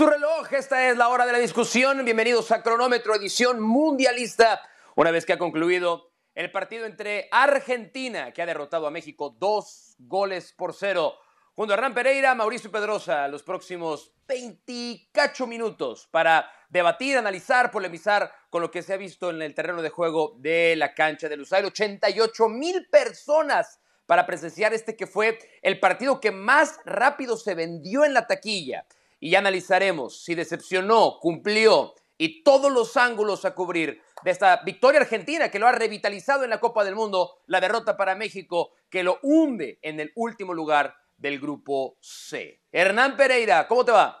su reloj, esta es la hora de la discusión. Bienvenidos a Cronómetro, edición mundialista. Una vez que ha concluido el partido entre Argentina, que ha derrotado a México dos goles por cero, junto a Hernán Pereira, Mauricio Pedrosa, los próximos 28 minutos para debatir, analizar, polemizar con lo que se ha visto en el terreno de juego de la cancha de Lusail. 88 mil personas para presenciar este que fue el partido que más rápido se vendió en la taquilla y analizaremos si decepcionó, cumplió y todos los ángulos a cubrir de esta victoria argentina que lo ha revitalizado en la Copa del Mundo, la derrota para México que lo hunde en el último lugar del grupo C. Hernán Pereira, ¿cómo te va?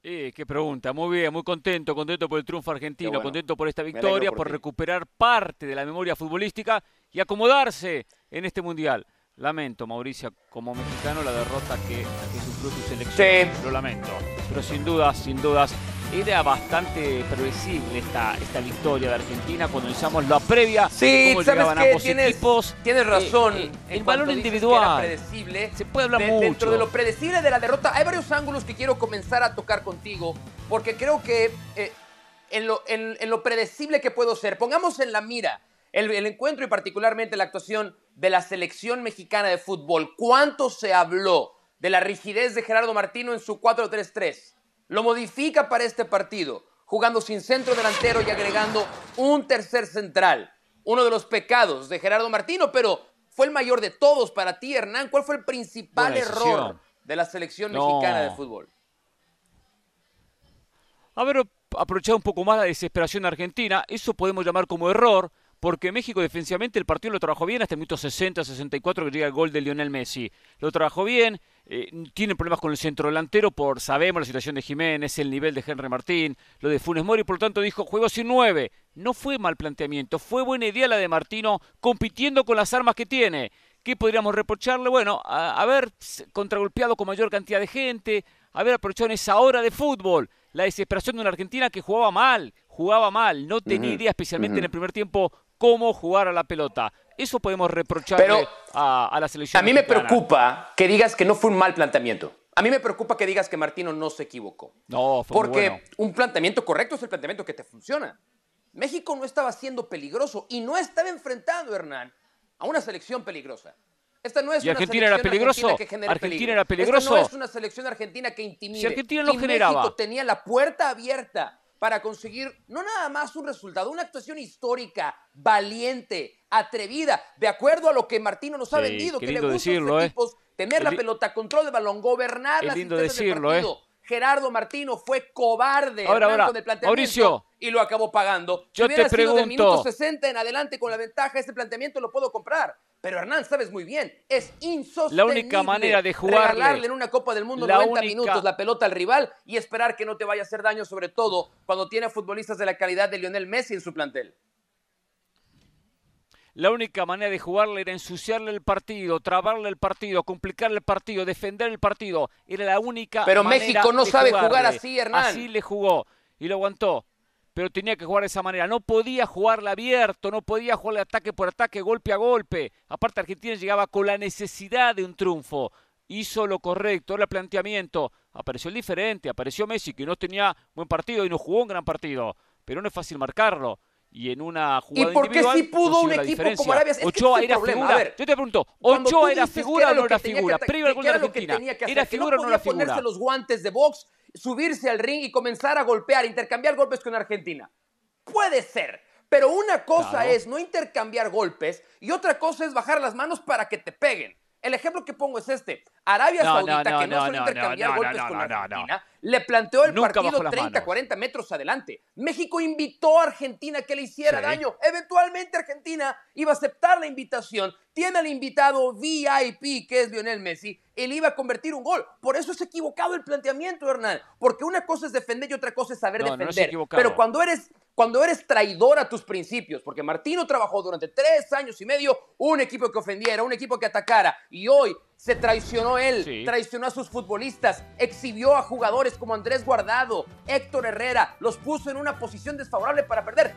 Eh, qué pregunta, muy bien, muy contento, contento por el triunfo argentino, contento por esta victoria, por, por recuperar parte de la memoria futbolística y acomodarse en este mundial. Lamento, Mauricio, como mexicano, la derrota que, sufrió tu selección. Sí. Lo lamento. Pero sin dudas, sin dudas, era bastante previsible esta, esta victoria de Argentina cuando usamos la previa. Sí, cómo sabes llegaban ambos tienes, equipos. Tienes eh, razón. Eh, el balón individual. predecible. Se puede hablar mucho. Dentro de lo predecible de la derrota, hay varios ángulos que quiero comenzar a tocar contigo, porque creo que eh, en, lo, en, en lo predecible que puedo ser, pongamos en la mira el, encuentro y particularmente la actuación de la selección mexicana de fútbol. ¿Cuánto se habló de la rigidez de Gerardo Martino en su 4-3-3? Lo modifica para este partido, jugando sin centro delantero y agregando un tercer central. Uno de los pecados de Gerardo Martino, pero fue el mayor de todos para ti, Hernán. ¿Cuál fue el principal error de la selección mexicana de fútbol? Haber aprovechado un poco más la desesperación argentina, eso podemos llamar como error, porque México defensivamente el partido lo trabajó bien hasta el minuto 60, 64 que llega el gol de Lionel Messi. Lo trabajó bien, eh, tiene problemas con el centro delantero por, sabemos, la situación de Jiménez, el nivel de Henry Martín, lo de Funes Mori, por lo tanto dijo, juego sin nueve. No fue mal planteamiento, fue buena idea la de Martino compitiendo con las armas que tiene. ¿Qué podríamos reprocharle? Bueno, haber contragolpeado con mayor cantidad de gente, haber aprovechado en esa hora de fútbol la desesperación de una Argentina que jugaba mal, jugaba mal, no tenía idea, especialmente en el primer tiempo, cómo jugar a la pelota. Eso podemos reprocharle a, la selección. A mí me preocupa que digas que no fue un mal planteamiento. A mí me preocupa que digas que Martino no se equivocó. No, fue Porque un planteamiento correcto es el planteamiento que te funciona. México no estaba siendo peligroso y no estaba enfrentando, Hernán, a una selección peligrosa. Esta no es ¿Y Argentina era peligroso? Argentina era peligroso. Esta no es una selección argentina que intimide. Si Argentina no y generaba. México tenía la puerta abierta para conseguir no nada más un resultado, una actuación histórica, valiente, atrevida, de acuerdo a lo que Martino nos ha vendido, que le gusta decirlo, a los ¿eh? tener la pelota, control de balón, gobernar las lindo decirlo, del partido. Gerardo Martino fue cobarde ahora, ahora, con el planteamiento Mauricio, y lo acabó pagando. Yo si hubiera te sido pregunto, del minuto 60 en adelante con la ventaja, ese planteamiento lo puedo comprar. Pero Hernán, sabes muy bien, es insostenible. La única manera de jugarle, regalarle en una Copa del Mundo 90 minutos la pelota al rival y esperar que no te vaya a hacer daño, sobre todo cuando tiene futbolistas de la calidad de Lionel Messi en su plantel. La única manera de jugarle era ensuciarle el partido, trabarle el partido, complicarle el partido, defender el partido. Era la única Pero México no sabe jugarle. jugar así, Hernán. Así le jugó y lo aguantó pero tenía que jugar de esa manera. No podía jugarle abierto, no podía jugarle ataque por ataque, golpe a golpe. Aparte, Argentina llegaba con la necesidad de un triunfo. Hizo lo correcto, el planteamiento. Apareció el diferente, apareció Messi, que no tenía buen partido y no jugó un gran partido. Pero no es fácil marcarlo. Y en una jugada ¿Y por qué si pudo un equipo como Arabia? Es Ochoa que era problema. figura. Yo te pregunto, ¿Ochoa era figura o no era figura? Previo al gol de Argentina. ¿Era figura o no era figura? ponerse los guantes de box subirse al ring y comenzar a golpear, intercambiar golpes con Argentina. Puede ser, pero una cosa Claro. es no intercambiar golpes y otra cosa es bajar las manos para que te peguen. El ejemplo que pongo es este. Arabia No, Saudita, no, que no, suele intercambiar golpes con Argentina, le planteó el Nunca partido bajó las 30, manos. 40 metros adelante. México invitó a Argentina que le hiciera Sí. daño. Eventualmente Argentina iba a aceptar la invitación. Tiene al invitado VIP, que es Lionel Messi, él iba a convertir un gol. Por eso es equivocado el planteamiento, Hernán. Porque una cosa es defender y otra cosa es saber es defender. Pero cuando eres, cuando eres traidor a tus principios, porque Martino trabajó durante tres años y medio un equipo que ofendiera, un equipo que atacara, y hoy se traicionó él, Sí. traicionó a sus futbolistas, exhibió a jugadores como Andrés Guardado, Héctor Herrera, los puso en una posición desfavorable para perder.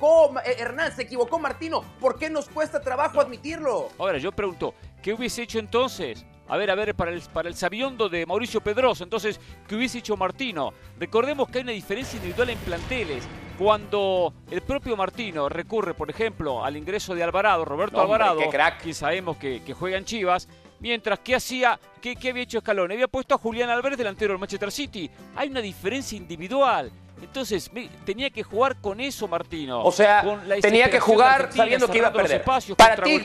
¿Cómo, eh, Hernán, se equivocó Martino. ¿Por qué nos cuesta trabajo admitirlo? Ahora, yo pregunto, ¿qué hubiese hecho entonces? A ver, a ver, para el, para el sabiondo de Mauricio Pedroso. Entonces, ¿qué hubiese hecho Martino? Recordemos que hay una diferencia individual en planteles. Cuando el propio Martino recurre, por ejemplo, al ingreso de Alvarado, Roberto Alvarado, que sabemos que, juega en Chivas, Mientras, ¿qué hacía? ¿Qué, ¿Qué, había hecho Scaloni? Había puesto a Julián Álvarez delantero del Manchester City. Hay una diferencia individual. Entonces tenía que jugar con eso Martino. O sea, tenía que jugar sabiendo que iba a perder. Para ti,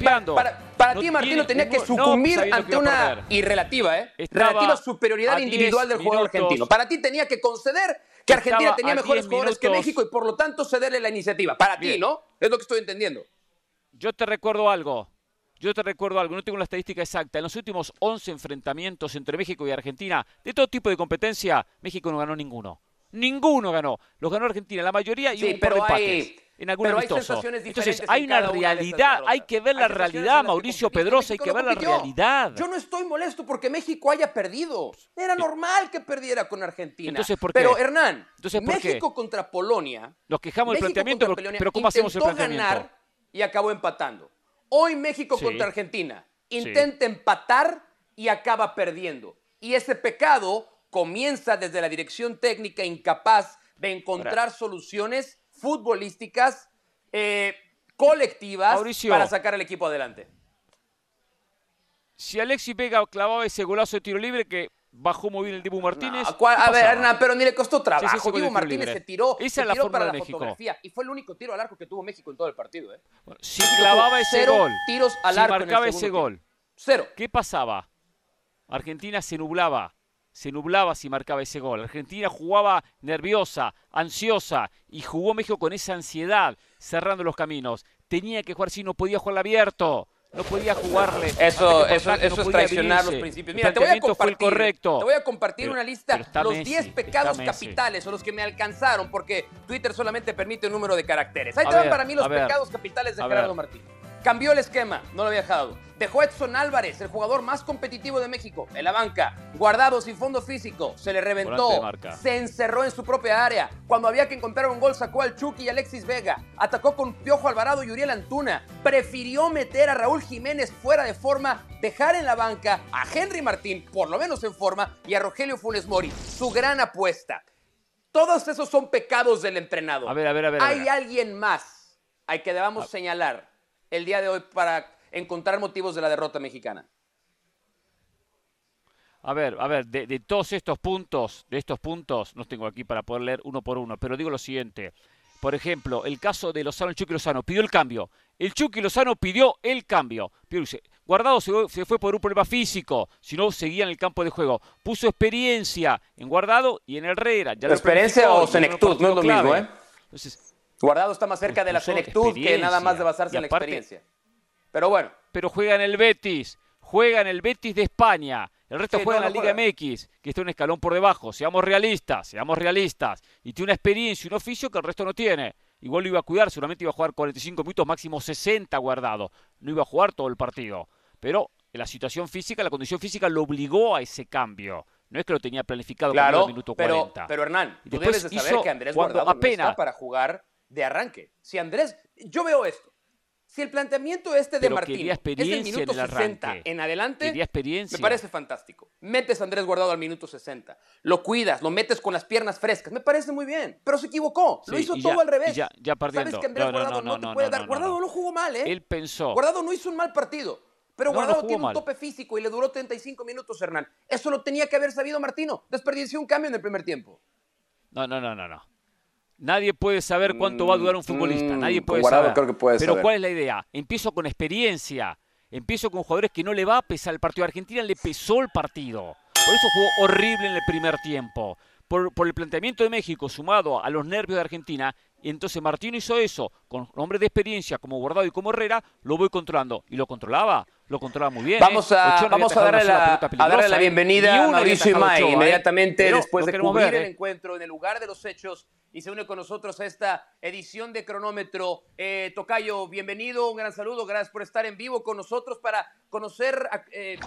para, ti, Martino, tenía que sucumbir ante una irrelativa, ¿eh? relativa superioridad individual del jugador argentino. Para ti tenía que conceder que Argentina tenía mejores jugadores que México y por lo tanto cederle la iniciativa. Para ti, ¿no? Es lo que estoy entendiendo. Yo te recuerdo algo. Yo te recuerdo algo, no tengo la estadística exacta. En los últimos 11 enfrentamientos entre México y Argentina, de todo tipo de competencia, México no ganó ninguno. Ninguno ganó. Los ganó Argentina, la mayoría y un par de empates. en algún pero Entonces, hay una realidad, hay que ver la realidad, Mauricio Pedrosa, hay que ver la realidad. Yo no estoy molesto porque México haya perdido. Era normal que perdiera con Argentina. Entonces, ¿por qué? Pero Hernán, México contra Polonia. Nos quejamos del planteamiento, pero ¿cómo hacemos el planteamiento? ganar y acabó empatando. Hoy México contra Argentina intenta empatar y acaba perdiendo. Y ese pecado comienza desde la dirección técnica incapaz de encontrar soluciones futbolísticas eh, colectivas para sacar al equipo adelante. Si Alexis Vega clavaba ese golazo de tiro libre que bajó muy bien el Dibu Martínez. a ver, Hernán, pero ni le costó trabajo. Dibu Martínez se tiró, Esa se tiró para la fotografía y fue el único tiro al arco que tuvo México en todo el partido. ¿eh? si clavaba ese gol, tiros al si arco marcaba ese gol, cero. ¿Qué pasaba? Argentina se nublaba se nublaba si marcaba ese gol. Argentina jugaba nerviosa, ansiosa y jugó México con esa ansiedad, cerrando los caminos. Tenía que jugar si no podía jugar abierto. No podía jugarle. Eso, eso, eso es traicionar los principios. Mira, te voy a compartir, correcto. Te voy a compartir una lista, los 10 pecados capitales o los que me alcanzaron, porque Twitter solamente permite un número de caracteres. Ahí te van para mí los pecados capitales de Gerardo Martín. Cambió el esquema, no lo había dejado. Dejó Edson Álvarez, el jugador más competitivo de México, en la banca. Guardado sin fondo físico, se le reventó. Se encerró en su propia área. Cuando había que encontrar un gol, sacó al Chucky y Alexis Vega. Atacó con Piojo Alvarado y Uriel Antuna. Prefirió meter a Raúl Jiménez fuera de forma, dejar en la banca a Henry Martín, por lo menos en forma, y a Rogelio Funes Mori. Su gran apuesta. Todos esos son pecados del entrenador. A ver, a ver, a ver. Hay alguien más al que debamos señalar el día de hoy para encontrar motivos de la derrota mexicana? A ver, a ver, de, todos estos puntos, de estos puntos, no tengo aquí para poder leer uno por uno, pero digo lo siguiente. Por ejemplo, el caso de Lozano, el Chucky Lozano, pidió el cambio. El Chucky Lozano pidió el cambio. Guardado se, fue por un problema físico, si no seguía en el campo de juego. Puso experiencia en Guardado y en Herrera. Ya ¿Experiencia o senectud? No es lo mismo, ¿eh? Entonces, Guardado está más cerca de la senectud que nada más de basarse en la experiencia. Pero bueno. Pero juega en el Betis, juega en el Betis de España. El resto juega en la Liga MX, que está un escalón por debajo. Seamos realistas, seamos realistas. Y tiene una experiencia y un oficio que el resto no tiene. Igual lo iba a cuidar, seguramente iba a jugar 45 minutos, máximo 60 guardado. No iba a jugar todo el partido. Pero la situación física, la condición física lo obligó a ese cambio. No es que lo tenía planificado claro, el minuto 40. Pero, Hernán, tú debes de saber que Andrés Guardado apenas, está para jugar de arranque. Si Andrés, yo veo esto. Si el planteamiento este de Martín es el minuto 60 en adelante, me parece fantástico. Metes a Andrés Guardado al minuto 60, lo cuidas, lo metes con las piernas frescas, me parece muy bien, pero se equivocó, lo hizo todo al revés. Ya, ya Sabes que Andrés Guardado no, te puede dar. Guardado no jugó mal, ¿eh? Él pensó. Guardado no hizo un mal partido. Pero Guardado tiene un tope físico y le duró 35 minutos, Hernán. Eso lo tenía que haber sabido Martino. Desperdició un cambio en el primer tiempo. No, no, no, no, no. Nadie puede saber cuánto va a durar un futbolista, nadie mm, puede saber. Creo que puede Pero ¿cuál es la idea? Empiezo con experiencia, empiezo con jugadores que no le va a pesar el partido. A Argentina le pesó el partido. Por eso jugó horrible en el primer tiempo. Por, por el planteamiento de México sumado a los nervios de Argentina, y entonces Martino hizo eso, con hombres de experiencia como Guardado y como Herrera, lo voy controlando. Y lo controlaba, lo controlaba muy bien. Vamos ¿eh? a, vamos a darle, la, a darle la ¿eh? bienvenida a Mauricio Imay, ¿eh? inmediatamente después de cubrir el encuentro en el lugar de los hechos y se une con nosotros a esta edición de Cronómetro. Tocayo, bienvenido, un gran saludo, gracias por estar en vivo con nosotros para conocer,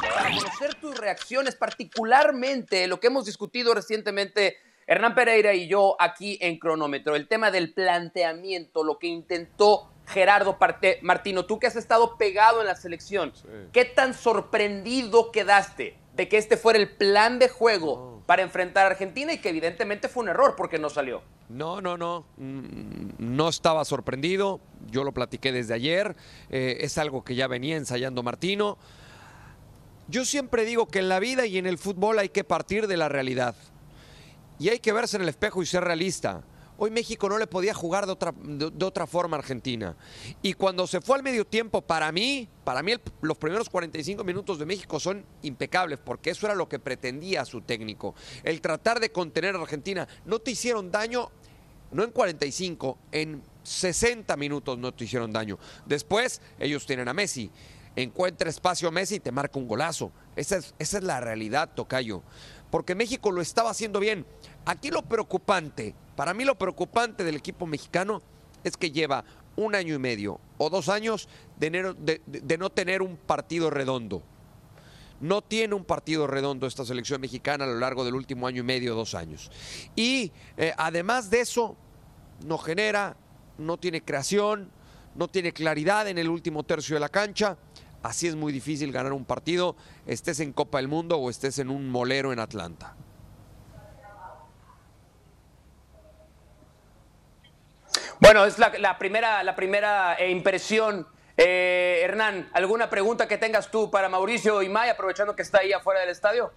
para conocer tus reacciones, particularmente lo que hemos discutido recientemente Hernán Pereira y yo aquí en cronómetro, el tema del planteamiento, lo que intentó Gerardo Martino, tú que has estado pegado en la selección, ¿qué tan sorprendido quedaste de que este fuera el plan de juego para enfrentar a Argentina y que evidentemente fue un error porque no salió? No, no, no. Mm, no estaba sorprendido. Yo lo platiqué desde ayer. Eh, es algo que ya venía ensayando Martino. Yo siempre digo que en la vida y en el fútbol hay que partir de la realidad. Y hay que verse en el espejo y ser realista. Hoy México no le podía jugar de otra, de, otra forma a Argentina. Y cuando se fue al medio tiempo, para mí, para mí los primeros 45 minutos de México son impecables, porque eso era lo que pretendía su técnico. El tratar de contener a Argentina. No te hicieron daño, no en 45, en 60 minutos no te hicieron daño. Después, ellos tienen a Messi. Encuentra espacio a Messi y te marca un golazo. Esa es, esa es la realidad, Tocayo. Porque México lo estaba haciendo bien. Aquí lo preocupante para mí lo preocupante del equipo mexicano es que lleva un año y medio o dos años de, no tener un partido redondo. No tiene un partido redondo esta selección mexicana a lo largo del último año y medio, dos años. Y eh, además de eso, no genera, no tiene creación, no tiene claridad en el último tercio de la cancha. Así es muy difícil ganar un partido, estés en Copa del Mundo o estés en un molero en Atlanta. Bueno, es la, primera, la primera eh, impresión. Eh, Hernán, ¿alguna pregunta que tengas tú para Mauricio y May, aprovechando que está ahí afuera del estadio?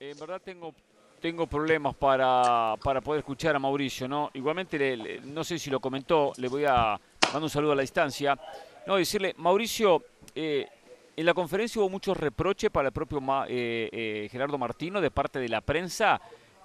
En verdad tengo, tengo problemas para, para poder escuchar a Mauricio, ¿no? Igualmente, no sé si lo comentó, le voy a mandar un saludo a la distancia. No, decirle, Mauricio, eh, en la conferencia hubo muchos reproches para el propio Gerardo Martino de parte de la prensa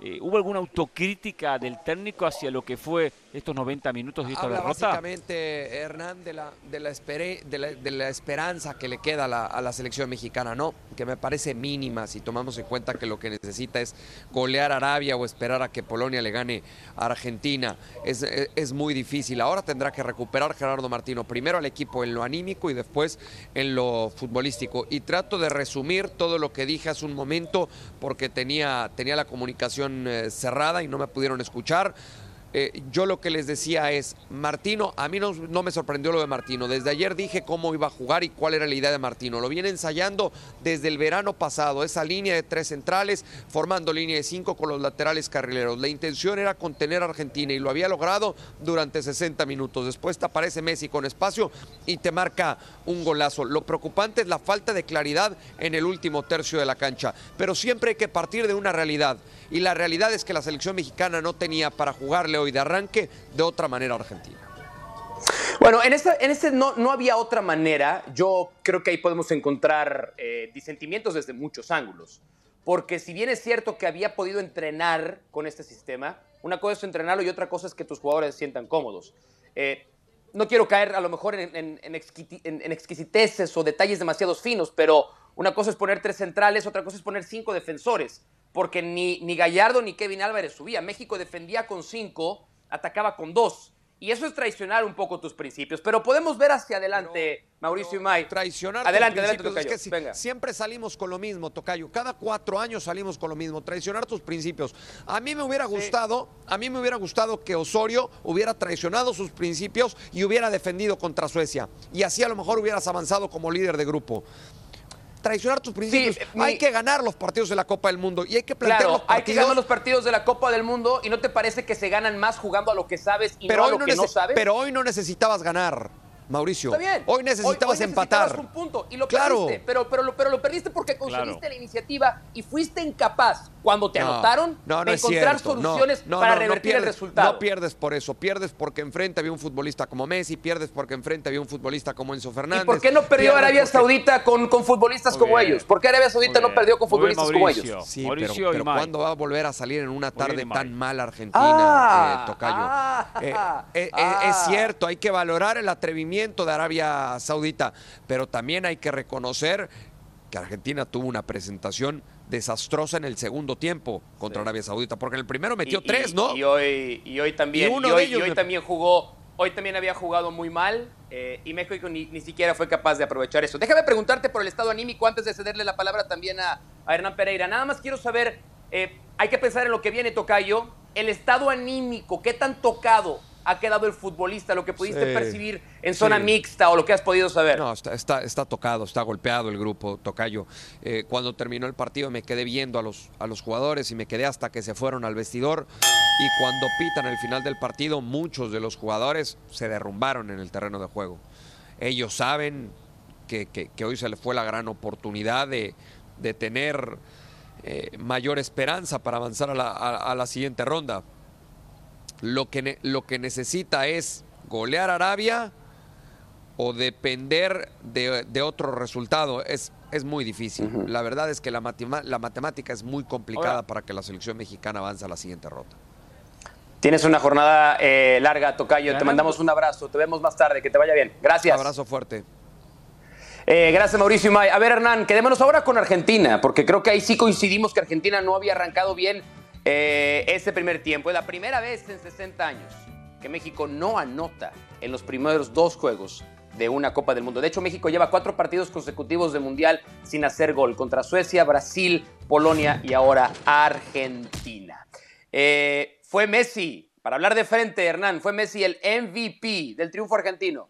eh, ¿Hubo alguna autocrítica del técnico hacia lo que fue estos 90 minutos y esta Habla derrota? Básicamente, Hernán, de la, de la, de la, esperanza que le queda a la, selección mexicana, ¿no? Que me parece mínima si tomamos en cuenta que lo que necesita es golear a Arabia o esperar a que Polonia le gane a Argentina. Es, es muy difícil. Ahora tendrá que recuperar Gerardo Martino, primero al equipo en lo anímico y después en lo futbolístico. Y trato de resumir todo lo que dije hace un momento porque tenía, tenía la comunicación eh, cerrada y no me pudieron escuchar. Eh, yo lo que les decía es, Martino, a mí no, me sorprendió lo de Martino. Desde ayer dije cómo iba a jugar y cuál era la idea de Martino. Lo viene ensayando desde el verano pasado, esa línea de tres centrales, formando línea de cinco con los laterales carrileros. La intención era contener a Argentina y lo había logrado durante 60 minutos. Después te aparece Messi con espacio y te marca un golazo. Lo preocupante es la falta de claridad en el último tercio de la cancha. Pero siempre hay que partir de una realidad. Y la realidad es que la selección mexicana no tenía para jugarle y de arranque de otra manera Argentina. Bueno, en este, en este no, no, había otra manera. Yo creo que ahí podemos encontrar eh, disentimientos desde muchos ángulos. Porque si bien es cierto que había podido entrenar con este sistema, una cosa es entrenarlo y otra cosa es que tus jugadores se sientan cómodos. Eh, no quiero caer a lo mejor en, en, en, exquisiteces o detalles demasiado finos, pero una cosa es poner tres centrales, otra cosa es poner cinco defensores porque ni, ni Gallardo ni Kevin Álvarez subía. México defendía con cinco, atacaba con dos. Y eso es traicionar un poco tus principios. Pero podemos ver hacia adelante, Mauricio y May. Traicionar adelante, tus principios. Es que Venga. Siempre salimos con lo mismo, Tocayo. Cada cuatro años salimos con lo mismo. Traicionar tus principios. A mí me hubiera gustado, a mí me hubiera gustado que Osorio hubiera traicionado sus principios y hubiera defendido contra Suecia. Y así a lo mejor hubieras avanzado como líder de grupo traicionar tus principios. hay que ganar los partidos de la Copa del Mundo y hay que plantear los partidos. Hay que ganar los partidos de la Copa del Mundo y no te parece que se ganan más jugando a lo que sabes y no a lo que no sabes. Pero hoy no necesitabas ganar. Mauricio. Está bien. Hoy necesitabas hoy, empatar. un punto y lo perdiste. Pero, pero, pero lo perdiste porque conseguiste la iniciativa y fuiste incapaz cuando te anotaron de encontrar soluciones para revertir el resultado. No pierdes por eso. Pierdes porque enfrente había un futbolista como Messi, pierdes porque enfrente había un futbolista como Enzo Fernández. ¿Y por qué no perdió Arabia Saudita con, con futbolistas como ellos? ¿Por qué Arabia Saudita no perdió con futbolistas como ellos? Sí, Mauricio pero, ¿cuándo va a volver a salir en una tarde tan mal Argentina, ah, eh, Tocayo? Ah, eh, eh, es cierto, hay que valorar el atrevimiento de Arabia Saudita, pero también hay que reconocer que Argentina tuvo una presentación desastrosa en el segundo tiempo contra Arabia Saudita, porque en el primero metió tres, ¿no? Y hoy, y hoy también, y, hoy, también jugó, hoy también había jugado muy mal eh, y México ni, ni, siquiera fue capaz de aprovechar eso. Déjame preguntarte por el estado anímico antes de cederle la palabra también a, Hernán Pereira. Nada más quiero saber, eh, hay que pensar en lo que viene, Tocayo, el estado anímico, qué tan tocado ha quedado el futbolista, lo que pudiste percibir en zona mixta o lo que has podido saber? No, está, está, tocado, está golpeado el grupo, Tocayo. Eh, cuando terminó el partido me quedé viendo a los, a los jugadores y me quedé hasta que se fueron al vestidor. Y cuando pitan el final del partido, muchos de los jugadores se derrumbaron en el terreno de juego. Ellos saben que, hoy se les fue la gran oportunidad de, tener eh, mayor esperanza para avanzar a la, a la siguiente ronda lo que, lo que necesita es golear a Arabia o depender de, otro resultado. Es, es muy difícil. La verdad es que la, la matemática es muy complicada para que la selección mexicana avance a la siguiente ronda. Tienes una jornada eh, larga, Tocayo. Te mandamos un abrazo. Te vemos más tarde. Que te vaya bien. Gracias. Un abrazo fuerte. Eh, gracias, Mauricio May. A ver, Hernán, quedémonos ahora con Argentina, porque creo que ahí sí coincidimos que Argentina no había arrancado bien eh, este primer tiempo. Es la primera vez en 60 años que México no anota en los primeros dos juegos de una Copa del Mundo. De hecho, México lleva cuatro partidos consecutivos de Mundial sin hacer gol contra Suecia, Brasil, Polonia y ahora Argentina. Eh, fue Messi, para hablar de frente, Hernán, fue Messi el MVP del triunfo argentino.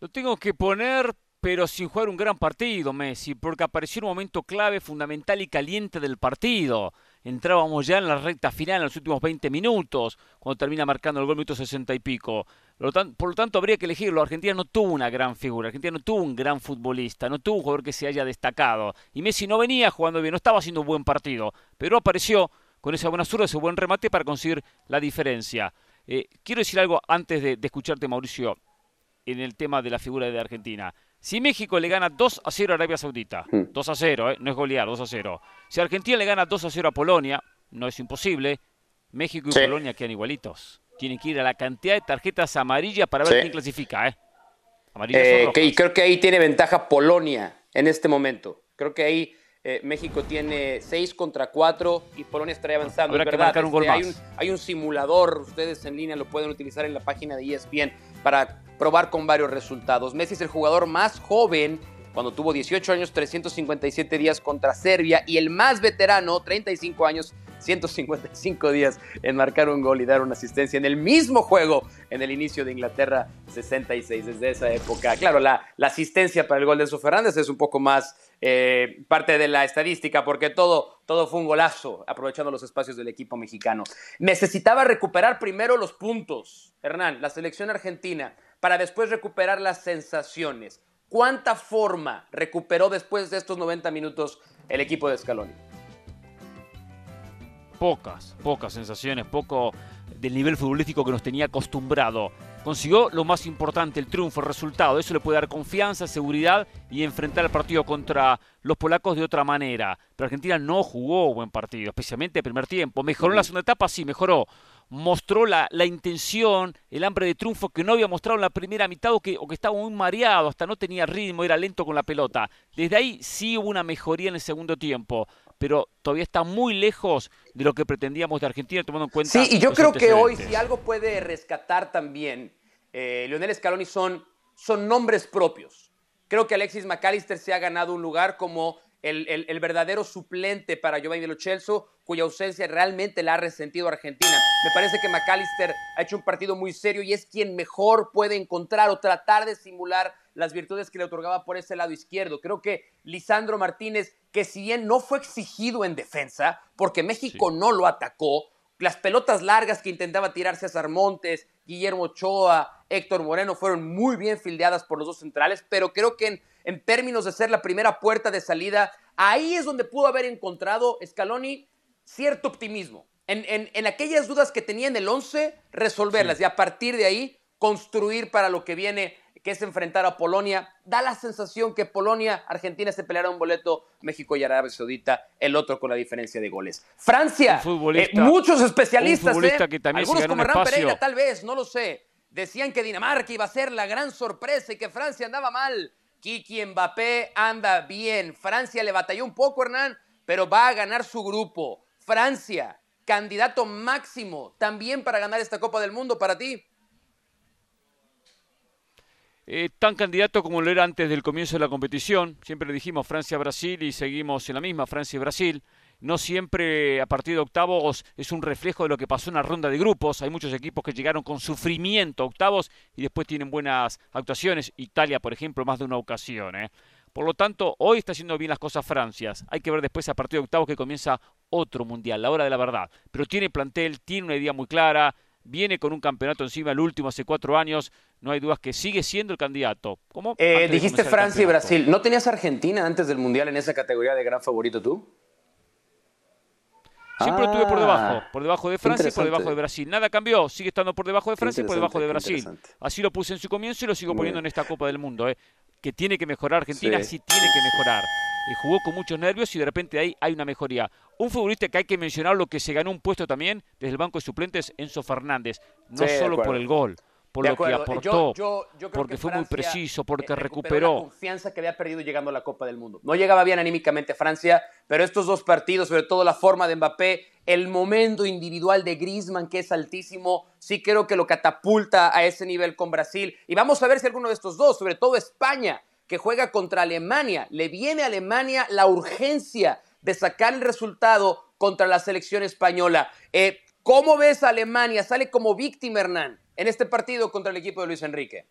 Lo tengo que poner pero sin jugar un gran partido Messi, porque apareció un momento clave, fundamental y caliente del partido. Entrábamos ya en la recta final, en los últimos 20 minutos, cuando termina marcando el gol minuto 60 y pico. Por lo tanto, habría que elegirlo. Argentina no tuvo una gran figura, Argentina no tuvo un gran futbolista, no tuvo un jugador que se haya destacado. Y Messi no venía jugando bien, no estaba haciendo un buen partido, pero apareció con esa buena zurda, ese buen remate para conseguir la diferencia. Eh, quiero decir algo antes de, de escucharte, Mauricio, en el tema de la figura de Argentina. Si México le gana 2 a 0 a Arabia Saudita, 2 hmm. a 0, ¿eh? no es golear, 2 a 0. Si Argentina le gana 2 a 0 a Polonia, no es imposible, México y Polonia quedan igualitos. Tienen que ir a la cantidad de tarjetas amarillas para ver quién clasifica. ¿eh? eh y creo que ahí tiene ventaja Polonia en este momento. Creo que ahí eh, México tiene 6 contra 4 y Polonia estaría avanzando. Habrá verdad, un gol este, hay, un, hay un simulador, ustedes en línea lo pueden utilizar en la página de ESPN para probar con varios resultados. Messi es el jugador más joven cuando tuvo 18 años, 357 días contra Serbia y el más veterano, 35 años, 155 días en marcar un gol y dar una asistencia en el mismo juego en el inicio de Inglaterra 66, desde esa época. Claro, la, asistencia para el gol de Enzo Fernández es un poco más eh, parte de la estadística porque todo, todo fue un golazo aprovechando los espacios del equipo mexicano. Necesitaba recuperar primero los puntos, Hernán, la selección argentina para después recuperar las sensaciones. ¿Cuánta forma recuperó después de estos 90 minutos el equipo de Scaloni? Pocas, pocas sensaciones, poco del nivel futbolístico que nos tenía acostumbrado. Consiguió lo más importante, el triunfo, el resultado. Eso le puede dar confianza, seguridad y enfrentar el partido contra los polacos de otra manera. Pero Argentina no jugó buen partido, especialmente el primer tiempo. ¿Mejoró en la segunda etapa? Sí, mejoró mostró la, la, intención, el hambre de triunfo que no había mostrado en la primera mitad o que, o que estaba muy mareado, hasta no tenía ritmo, era lento con la pelota. Desde ahí sí hubo una mejoría en el segundo tiempo, pero todavía está muy lejos de lo que pretendíamos de Argentina, tomando en cuenta. Sí, y yo creo que hoy, si algo puede rescatar también eh, Leonel Scaloni, son, son nombres propios. Creo que Alexis McAllister se ha ganado un lugar como el, verdadero suplente para Giovanni Lo Celso, cuya ausencia realmente la ha resentido Argentina. Me parece que McAllister ha hecho un partido muy serio y es quien mejor puede encontrar o tratar de simular las virtudes que le otorgaba por ese lado izquierdo. Creo que Lisandro Martínez, que si bien no fue exigido en defensa, porque México no lo atacó, las pelotas largas que intentaba tirar César Montes, Guillermo Ochoa, Héctor Moreno fueron muy bien fildeadas por los dos centrales, pero creo que en en términos de ser la primera puerta de salida, ahí es donde pudo haber encontrado Scaloni cierto optimismo. En, aquellas dudas que tenía en el 11, resolverlas y a partir de ahí construir para lo que viene, que es enfrentar a Polonia. Da la sensación que Polonia, Argentina se peleará un boleto, México y Arabia Saudita, el otro con la diferencia de goles. Francia, eh, muchos especialistas, eh, algunos como Hernán Pereira tal vez, no lo sé, decían que Dinamarca iba a ser la gran sorpresa y que Francia andaba mal. Kiki Mbappé anda bien. Francia le batalló un poco, Hernán, pero va a ganar su grupo. Francia, candidato máximo también para ganar esta Copa del Mundo para ti. Eh, tan candidato como lo era antes del comienzo de la competición. Siempre le dijimos Francia-Brasil y seguimos en la misma, Francia y Brasil. no siempre a partir de octavos es un reflejo de lo que pasó en la ronda de grupos. Hay muchos equipos que llegaron con sufrimiento a octavos y después tienen buenas actuaciones. Italia, por ejemplo, más de una ocasión. ¿eh? Por lo tanto, hoy está haciendo bien las cosas Francia. Hay que ver después a partir de octavos que comienza otro mundial, la hora de la verdad. Pero tiene plantel, tiene una idea muy clara, viene con un campeonato encima, el último hace cuatro años. No hay dudas que sigue siendo el candidato. ¿Cómo? Eh, dijiste Francia y Brasil. ¿No tenías Argentina antes del mundial en esa categoría de gran favorito tú? Siempre estuve por debajo, ah, por debajo de Francia y por debajo de Brasil. Nada cambió, sigue estando por debajo de Francia y por debajo de Brasil. Así lo puse en su comienzo y lo sigo poniendo en esta Copa del Mundo. ¿eh? Que tiene que mejorar Argentina, sí, tiene que mejorar. Y jugó con muchos nervios y de repente ahí hay una mejoría. Un futbolista que hay que mencionar lo que se ganó un puesto también desde el banco de suplentes, Enzo Fernández. No solo por el gol, por lo que aportó, porque fue muy preciso, porque recuperó. La confianza que había perdido llegando a la Copa del Mundo. No llegaba bien anímicamente Francia, pero estos dos partidos, sobre todo la forma de Mbappé, el momento individual de Griezmann, que es altísimo, sí creo que lo catapulta a ese nivel con Brasil. Y vamos a ver si alguno de estos dos, sobre todo España, que juega contra Alemania, le viene a Alemania la urgencia de sacar el resultado contra la selección española. Eh, ¿Cómo ves a Alemania? Sale como víctima, Hernán en este partido contra el equipo de Luis Enrique?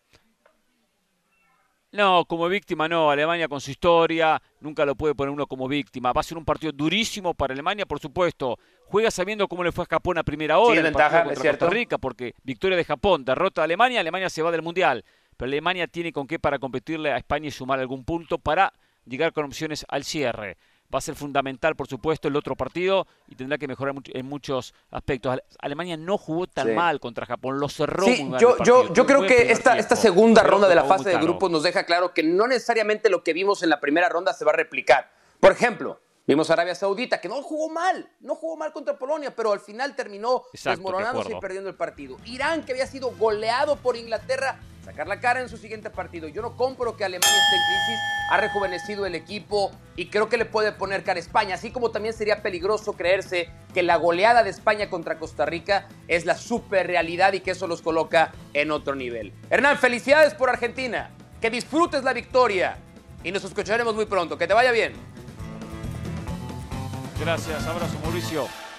No, como víctima no. Alemania con su historia, nunca lo puede poner uno como víctima. Va a ser un partido durísimo para Alemania, por supuesto. Juega sabiendo cómo le fue a Japón a primera hora. Sí, ventaja, contra Costa Rica, porque victoria de Japón, derrota a Alemania, Alemania se va del Mundial. Pero Alemania tiene con qué para competirle a España y sumar algún punto para llegar con opciones al cierre va a ser fundamental, por supuesto, el otro partido y tendrá que mejorar en muchos aspectos. Alemania no jugó tan mal contra Japón, lo cerró muy mal yo, yo, yo creo que esta, esta segunda ronda de la fase de grupos nos deja claro que no necesariamente lo que vimos en la primera ronda se va a replicar. Por ejemplo, Vimos a Arabia Saudita, que no jugó mal, no jugó mal contra Polonia, pero al final terminó desmoronándose y perdiendo el partido. Irán, que había sido goleado por Inglaterra, sacar la cara en su siguiente partido. Yo no compro que Alemania esté en crisis, ha rejuvenecido el equipo y creo que le puede poner cara a España, así como también sería peligroso creerse que la goleada de España contra Costa Rica es la super realidad y que eso los coloca en otro nivel. Hernán, felicidades por Argentina, que disfrutes la victoria y nos escucharemos muy pronto. Que te vaya bien. Gracias, abrazo Mauricio.